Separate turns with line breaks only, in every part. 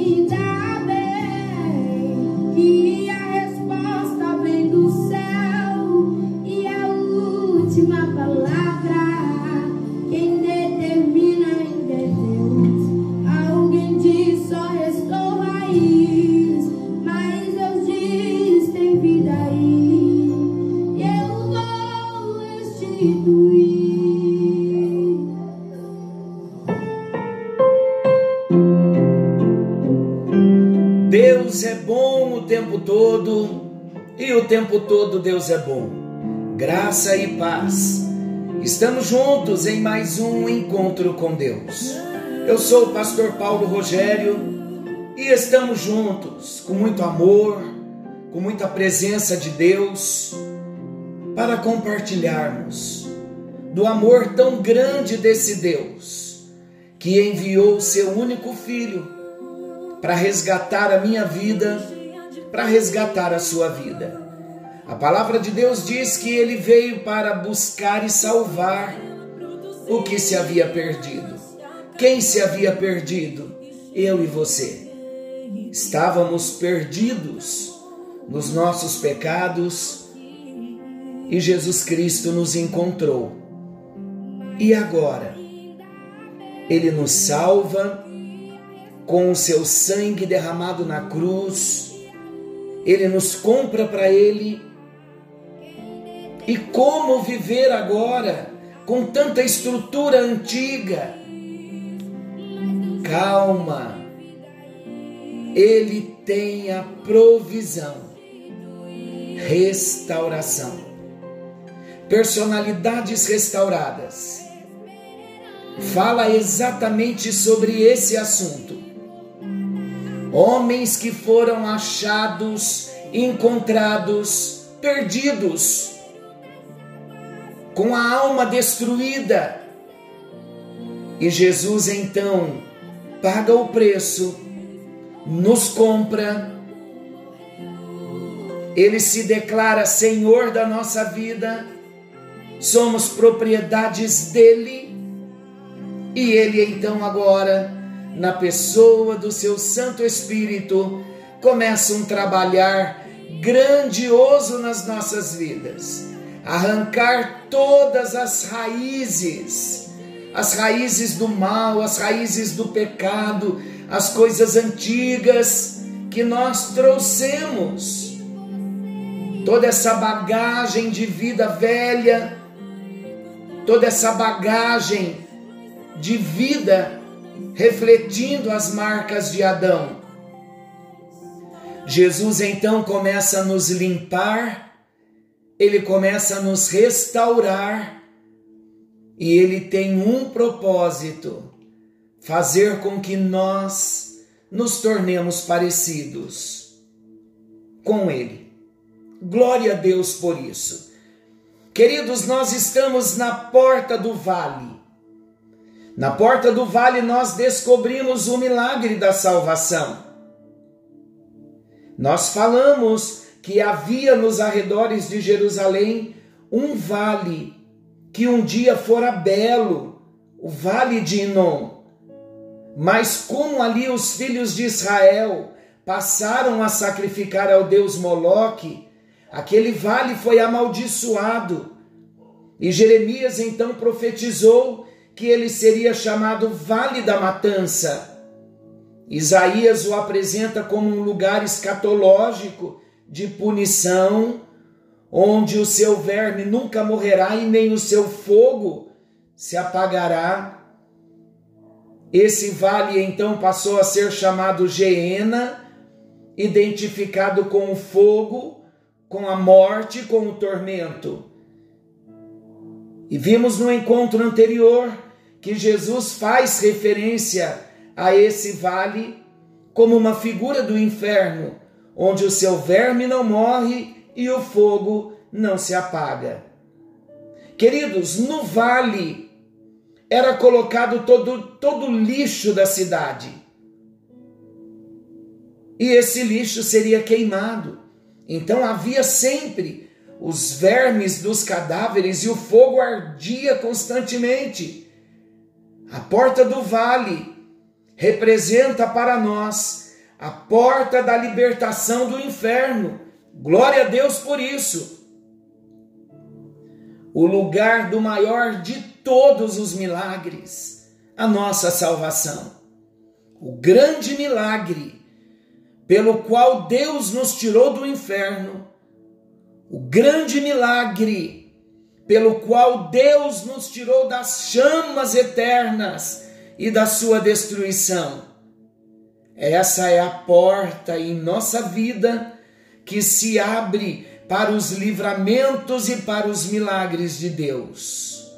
you down. Tempo todo Deus é bom. Graça e paz. Estamos juntos em mais um encontro com Deus. Eu sou o pastor Paulo Rogério e estamos juntos com muito amor, com muita presença de Deus para compartilharmos do amor tão grande desse Deus que enviou o seu único filho para resgatar a minha vida, para resgatar a sua vida. A palavra de Deus diz que ele veio para buscar e salvar o que se havia perdido. Quem se havia perdido? Eu e você. Estávamos perdidos nos nossos pecados e Jesus Cristo nos encontrou. E agora? Ele nos salva com o seu sangue derramado na cruz, ele nos compra para ele. E como viver agora com tanta estrutura antiga? Calma, ele tem a provisão, restauração, personalidades restauradas. Fala exatamente sobre esse assunto. Homens que foram achados, encontrados, perdidos, com a alma destruída. E Jesus então paga o preço, nos compra, ele se declara Senhor da nossa vida, somos propriedades dele, e ele então agora na pessoa do seu Santo Espírito, começa um trabalhar grandioso nas nossas vidas. Arrancar todas as raízes, as raízes do mal, as raízes do pecado, as coisas antigas que nós trouxemos. Toda essa bagagem de vida velha, toda essa bagagem de vida refletindo as marcas de Adão. Jesus então começa a nos limpar, ele começa a nos restaurar e ele tem um propósito: fazer com que nós nos tornemos parecidos com ele. Glória a Deus por isso. Queridos, nós estamos na porta do vale. Na porta do vale nós descobrimos o milagre da salvação. Nós falamos que havia nos arredores de Jerusalém um vale que um dia fora belo, o vale de Inom. Mas como ali os filhos de Israel passaram a sacrificar ao deus Moloque, aquele vale foi amaldiçoado. E Jeremias então profetizou que ele seria chamado Vale da Matança. Isaías o apresenta como um lugar escatológico de punição, onde o seu verme nunca morrerá e nem o seu fogo se apagará. Esse vale então passou a ser chamado Geena, identificado com o fogo, com a morte, com o tormento. E vimos no encontro anterior que Jesus faz referência a esse vale como uma figura do inferno, onde o seu verme não morre e o fogo não se apaga. Queridos, no vale era colocado todo, todo o lixo da cidade. E esse lixo seria queimado. Então havia sempre os vermes dos cadáveres e o fogo ardia constantemente. A porta do vale representa para nós a porta da libertação do inferno. Glória a Deus por isso. O lugar do maior de todos os milagres, a nossa salvação. O grande milagre pelo qual Deus nos tirou do inferno. O grande milagre pelo qual Deus nos tirou das chamas eternas e da sua destruição. Essa é a porta em nossa vida que se abre para os livramentos e para os milagres de Deus.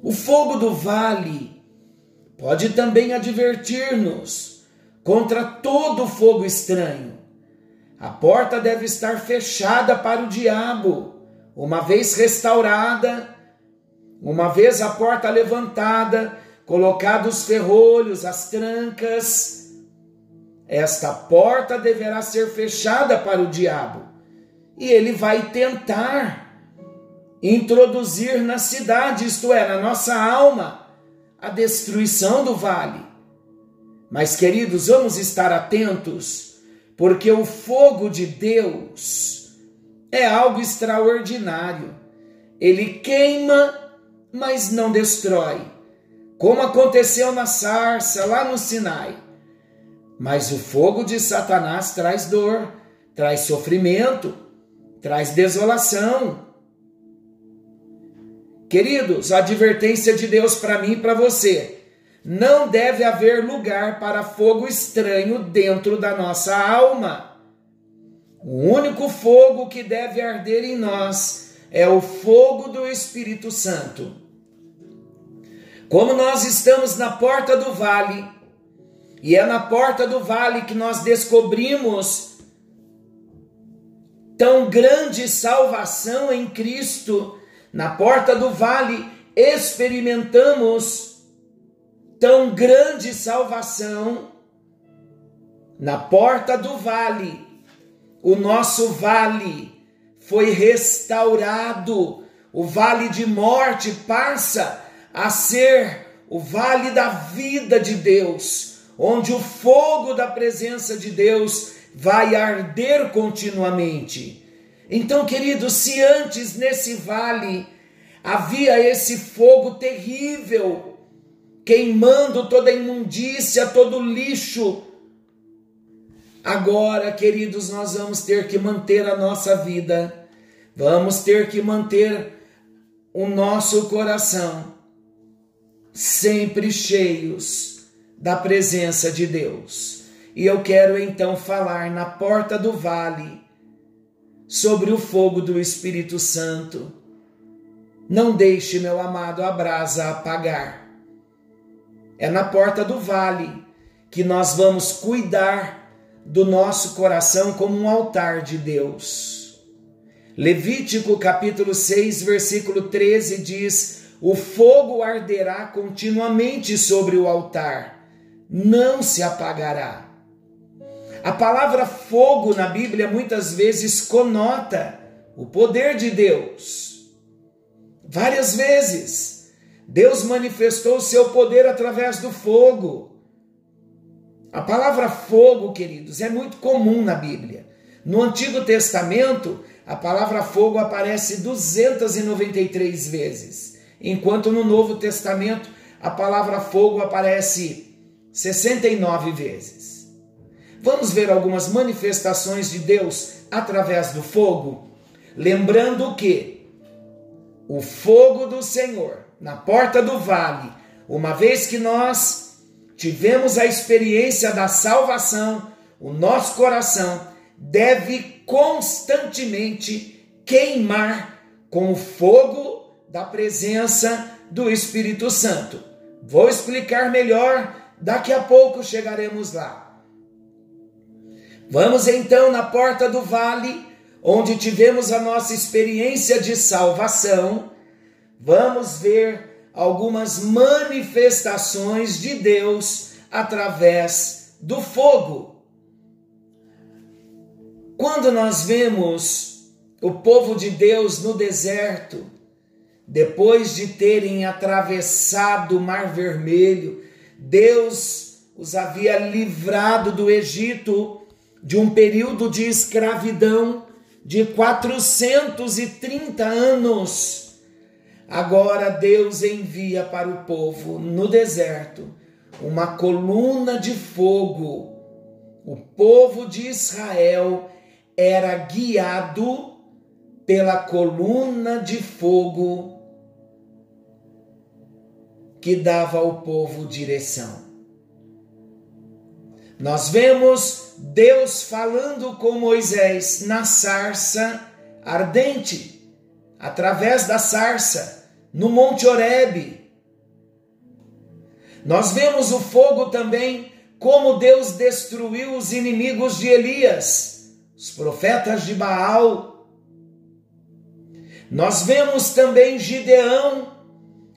O fogo do vale pode também advertir-nos contra todo fogo estranho. A porta deve estar fechada para o diabo, uma vez restaurada, uma vez a porta levantada, colocados os ferrolhos, as trancas, esta porta deverá ser fechada para o diabo e ele vai tentar introduzir na cidade, isto é, na nossa alma, a destruição do vale. Mas, queridos, vamos estar atentos, porque o fogo de Deus é algo extraordinário. Ele queima, mas não destrói. Como aconteceu na sarça lá no Sinai. Mas o fogo de Satanás traz dor, traz sofrimento, traz desolação. Queridos, a advertência de Deus para mim e para você: não deve haver lugar para fogo estranho dentro da nossa alma. O único fogo que deve arder em nós é o fogo do Espírito Santo. Como nós estamos na porta do vale, e é na porta do vale que nós descobrimos tão grande salvação em Cristo. Na porta do vale experimentamos tão grande salvação. Na porta do vale, o nosso vale foi restaurado. O vale de morte passa a ser o vale da vida de Deus onde o fogo da presença de Deus vai arder continuamente. Então, queridos, se antes nesse vale havia esse fogo terrível, queimando toda a imundícia, todo o lixo, agora, queridos, nós vamos ter que manter a nossa vida, vamos ter que manter o nosso coração sempre cheios da presença de Deus. E eu quero então falar na porta do vale sobre o fogo do Espírito Santo. Não deixe, meu amado, a brasa apagar. É na porta do vale que nós vamos cuidar do nosso coração como um altar de Deus. Levítico capítulo 6, versículo 13 diz: O fogo arderá continuamente sobre o altar não se apagará. A palavra fogo na Bíblia muitas vezes conota o poder de Deus. Várias vezes, Deus manifestou o seu poder através do fogo. A palavra fogo, queridos, é muito comum na Bíblia. No Antigo Testamento, a palavra fogo aparece 293 vezes, enquanto no Novo Testamento a palavra fogo aparece 69 vezes. Vamos ver algumas manifestações de Deus através do fogo, lembrando que o fogo do Senhor na porta do vale, uma vez que nós tivemos a experiência da salvação, o nosso coração deve constantemente queimar com o fogo da presença do Espírito Santo. Vou explicar melhor Daqui a pouco chegaremos lá. Vamos então na porta do vale, onde tivemos a nossa experiência de salvação. Vamos ver algumas manifestações de Deus através do fogo. Quando nós vemos o povo de Deus no deserto, depois de terem atravessado o Mar Vermelho, Deus os havia livrado do Egito de um período de escravidão de 430 anos. Agora Deus envia para o povo no deserto uma coluna de fogo. O povo de Israel era guiado pela coluna de fogo que dava ao povo direção. Nós vemos Deus falando com Moisés na sarça ardente, através da sarça, no Monte Horebe. Nós vemos o fogo também, como Deus destruiu os inimigos de Elias, os profetas de Baal. Nós vemos também Gideão,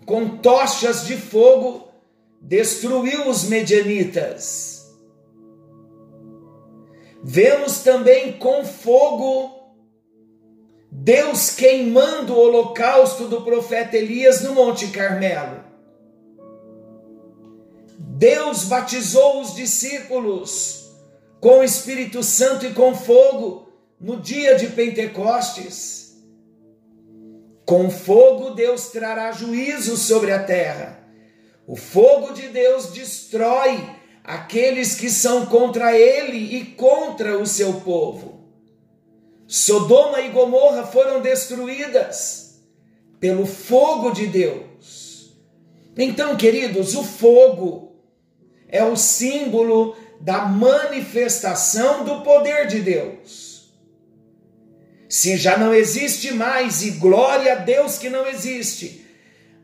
com tochas de fogo, destruiu os medianitas. Vemos também com fogo Deus queimando o holocausto do profeta Elias no Monte Carmelo. Deus batizou os discípulos com o Espírito Santo e com fogo no dia de Pentecostes. Com fogo Deus trará juízo sobre a terra. O fogo de Deus destrói aqueles que são contra ele e contra o seu povo. Sodoma e Gomorra foram destruídas pelo fogo de Deus. Então, queridos, o fogo é o símbolo da manifestação do poder de Deus. Se já não existe mais, e glória a Deus que não existe,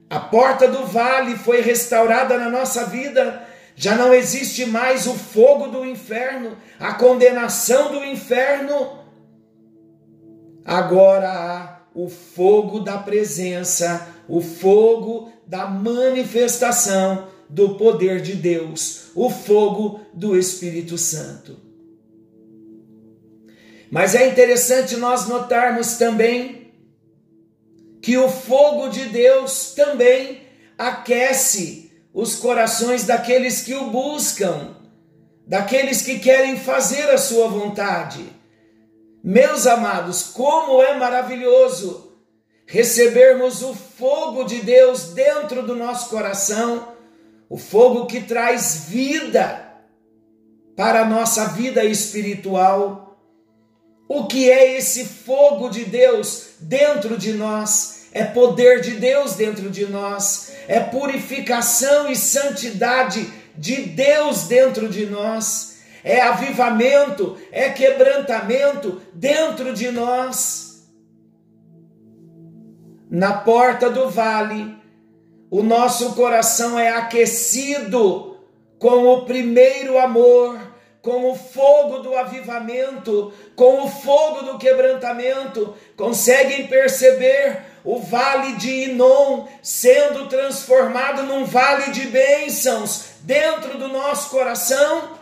a porta do vale foi restaurada na nossa vida já não existe mais o fogo do inferno, a condenação do inferno. Agora há o fogo da presença, o fogo da manifestação do poder de Deus, o fogo do Espírito Santo. Mas é interessante nós notarmos também que o fogo de Deus também aquece os corações daqueles que o buscam, daqueles que querem fazer a sua vontade. Meus amados, como é maravilhoso recebermos o fogo de Deus dentro do nosso coração, o fogo que traz vida para a nossa vida espiritual. O que é esse fogo de Deus dentro de nós? é poder de Deus dentro de nós, é purificação e santidade de Deus dentro de nós, é avivamento, é quebrantamento dentro de nós. Na porta do vale, o nosso coração é aquecido com o primeiro amor, com o fogo do avivamento, com o fogo do quebrantamento, conseguem perceber o vale de Inon sendo transformado num vale de bênçãos dentro do nosso coração,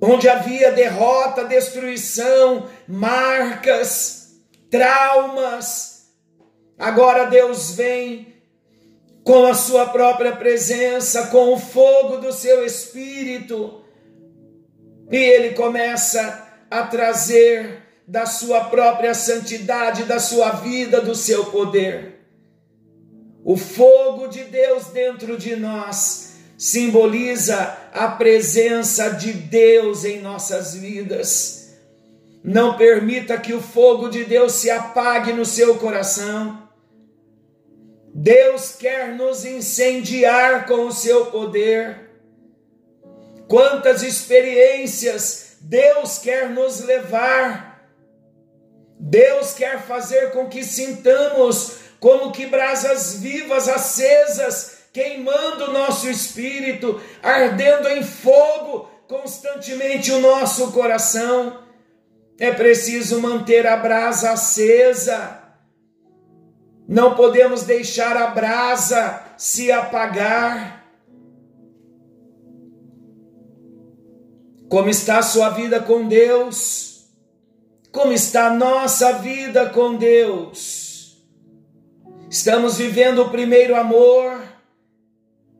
onde havia derrota, destruição, marcas, traumas. Agora Deus vem com a sua própria presença, com o fogo do seu espírito, e ele começa a trazer da sua própria santidade, da sua vida, do seu poder. O fogo de Deus dentro de nós simboliza a presença de Deus em nossas vidas. Não permita que o fogo de Deus se apague no seu coração. Deus quer nos incendiar com o seu poder. Quantas experiências Deus quer nos levar Deus quer fazer com que sintamos como que brasas vivas acesas, queimando o nosso espírito, ardendo em fogo constantemente o nosso coração. É preciso manter a brasa acesa. Não podemos deixar a brasa se apagar. Como está a sua vida com Deus? Como está a nossa vida com Deus? Estamos vivendo o primeiro amor?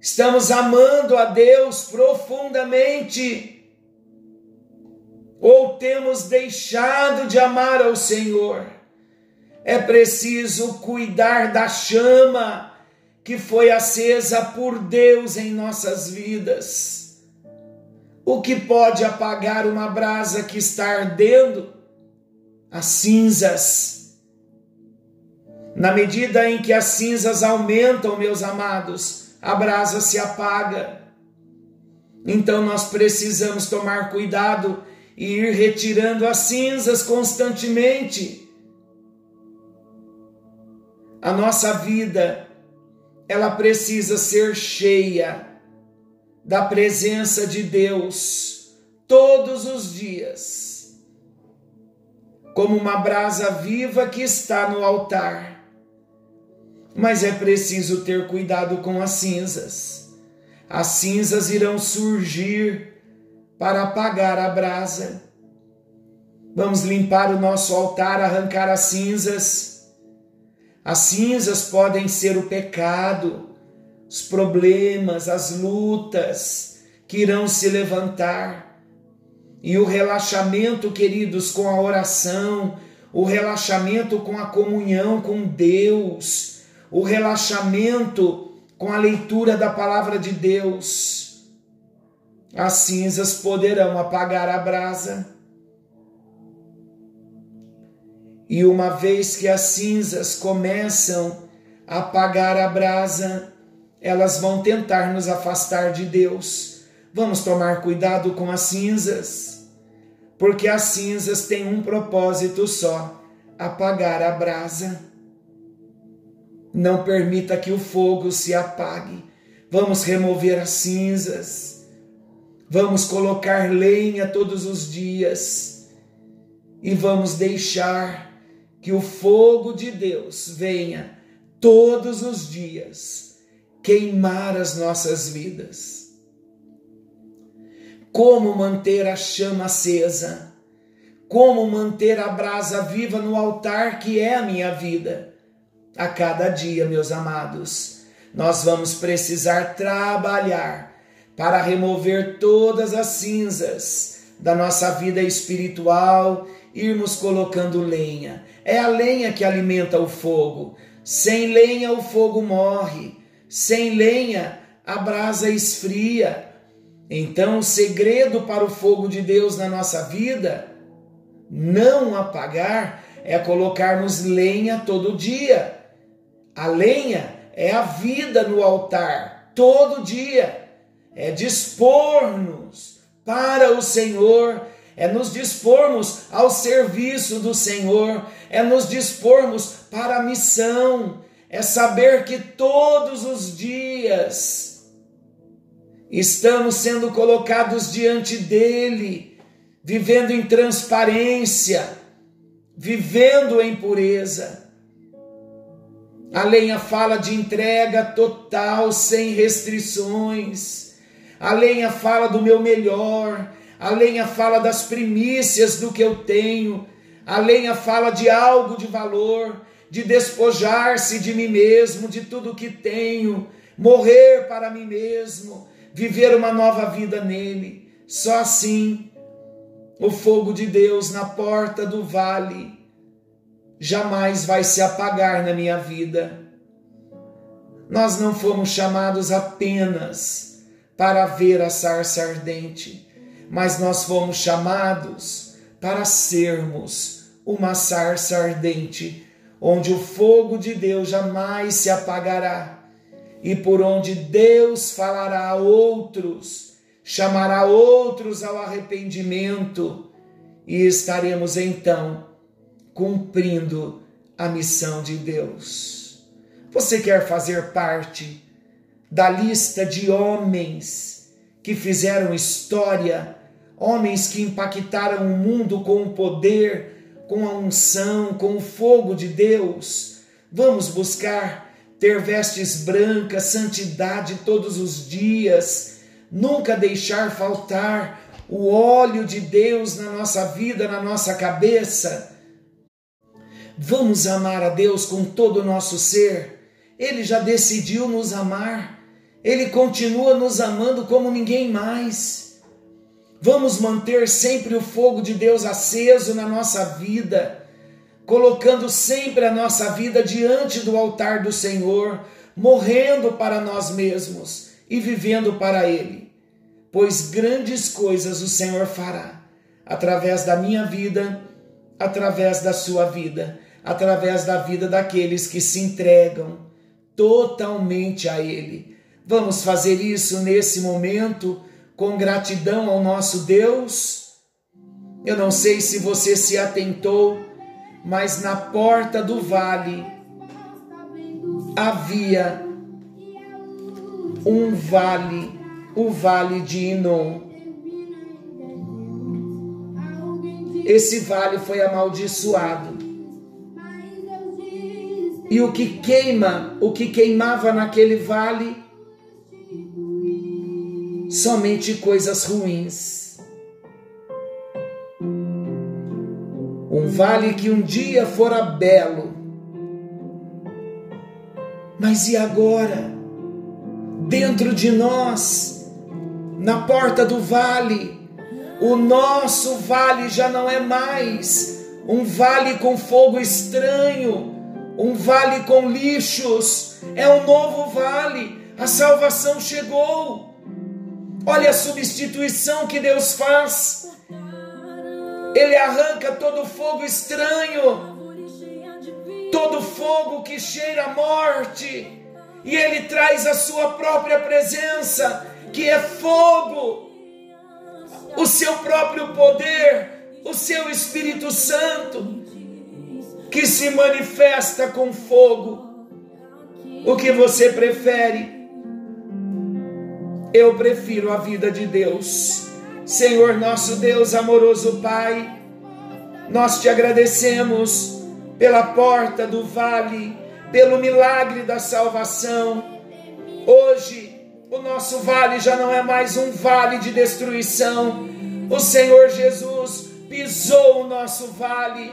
Estamos amando a Deus profundamente ou temos deixado de amar ao Senhor? É preciso cuidar da chama que foi acesa por Deus em nossas vidas. O que pode apagar uma brasa que está ardendo? As cinzas. Na medida em que as cinzas aumentam, meus amados, a brasa se apaga. Então nós precisamos tomar cuidado e ir retirando as cinzas constantemente. A nossa vida, ela precisa ser cheia da presença de Deus todos os dias, como uma brasa viva que está no altar. Mas é preciso ter cuidado com as cinzas. As cinzas irão surgir para apagar a brasa. Vamos limpar o nosso altar, arrancar as cinzas. As cinzas podem ser o pecado, os problemas, as lutas que irão se levantar. E o relaxamento, queridos, com a oração, o relaxamento com a comunhão com Deus, o relaxamento com a leitura da palavra de Deus as cinzas poderão apagar a brasa. E uma vez que as cinzas começam a apagar a brasa, elas vão tentar nos afastar de Deus. Vamos tomar cuidado com as cinzas, porque as cinzas têm um propósito só: apagar a brasa. Não permita que o fogo se apague. Vamos remover as cinzas Vamos colocar lenha todos os dias e vamos deixar que o fogo de Deus venha todos os dias queimar as nossas vidas. Como manter a chama acesa? Como manter a brasa viva no altar que é a minha vida? A cada dia, meus amados, nós vamos precisar trabalhar para remover todas as cinzas da nossa vida espiritual, irmos colocando lenha. É a lenha que alimenta o fogo. Sem lenha o fogo morre. Sem lenha a brasa esfria. Então, o segredo para o fogo de Deus na nossa vida não apagar é colocarmos lenha todo dia. A lenha é a vida no altar, todo dia é dispor-nos para o Senhor, é nos dispormos ao serviço do Senhor, é nos dispormos para a missão, é saber que todos os dias estamos sendo colocados diante dele, vivendo em transparência, vivendo em pureza. A lenha fala de entrega total, sem restrições a lenha fala do meu melhor, a lenha fala das primícias do que eu tenho, a lenha fala de algo de valor, de despojar-se de mim mesmo, de tudo que tenho, morrer para mim mesmo, viver uma nova vida nele. Só assim o fogo de Deus na porta do vale jamais vai se apagar na minha vida. Nós não fomos chamados apenas para ver a sarça ardente, mas nós fomos chamados para sermos uma sarça ardente, onde o fogo de Deus jamais se apagará e por onde Deus falará a outros, chamará outros ao arrependimento e estaremos então cumprindo a missão de Deus. Você quer fazer parte da lista de homens que fizeram história, homens que impactaram o mundo com o poder, com a unção, com o fogo de Deus. Vamos buscar ter vestes brancas, santidade todos os dias, nunca deixar faltar o óleo de Deus na nossa vida, na nossa cabeça. Vamos amar a Deus com todo o nosso ser. Ele já decidiu nos amar. Ele continua nos amando como ninguém mais. Vamos manter sempre o fogo de Deus aceso na nossa vida, colocando sempre a nossa vida diante do altar do Senhor, morrendo para nós mesmos e vivendo para Ele. Pois grandes coisas o Senhor fará através da minha vida, através da sua vida, através da vida daqueles que se entregam totalmente a Ele. Vamos fazer isso nesse momento com gratidão ao nosso Deus? Eu não sei se você se atentou, mas na porta do vale havia um vale, o vale de Inon. Esse vale foi amaldiçoado. E o que queima, o que queimava naquele vale, somente coisas ruins. Um vale que um dia fora belo, mas e agora? Dentro de nós, na porta do vale, o nosso vale já não é mais um vale com fogo estranho, um vale com lixos, é um novo vale. A salvação chegou. Olha a substituição que Deus faz. Ele arranca todo fogo estranho, todo fogo que cheira a morte, e ele traz a sua própria presença, que é fogo o seu próprio poder, o seu Espírito Santo, que se manifesta com fogo. O que você prefere? Eu prefiro a vida de Deus. Senhor nosso Deus, amoroso Pai, nós te agradecemos pela porta do vale, pelo milagre da salvação. Hoje, o nosso vale já não é mais um vale de destruição. O Senhor Jesus pisou o nosso vale,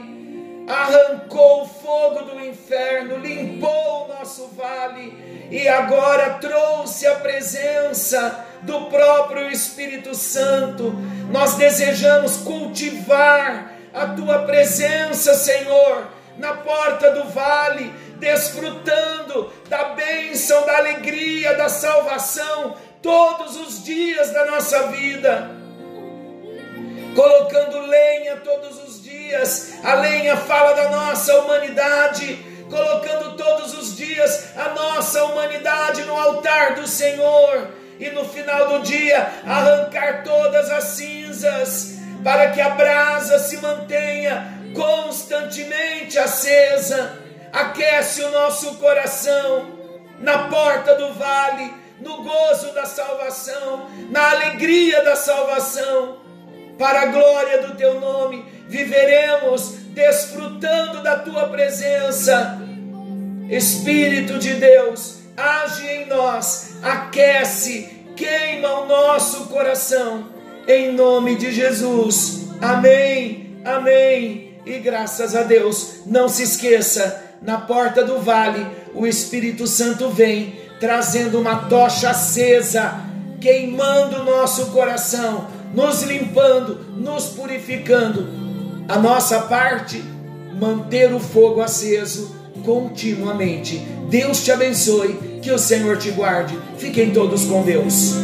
arrancou o fogo do inferno, limpou o nosso vale e agora trouxe a presença do próprio Espírito Santo. Nós desejamos cultivar a tua presença, Senhor, na porta do vale desfrutando da bênção, da alegria, da salvação todos os dias da nossa vida. Colocando lenha todos os dias, a lenha fala da nossa humanidade, colocando todos os dias a nossa humanidade no altar do Senhor, e no final do dia arrancar todas as cinzas, para que a brasa se mantenha constantemente acesa aquece o nosso coração na porta do vale, no gozo da salvação, na alegria da salvação. Para a glória do teu nome, viveremos desfrutando da tua presença. Espírito de Deus, age em nós, aquece, queima o nosso coração. Em nome de Jesus. Amém. Amém. E graças a Deus, não se esqueça na porta do vale, o Espírito Santo vem trazendo uma tocha acesa, queimando o nosso coração, nos limpando, nos purificando. A nossa parte, manter o fogo aceso continuamente. Deus te abençoe, que o Senhor te guarde. Fiquem todos com Deus.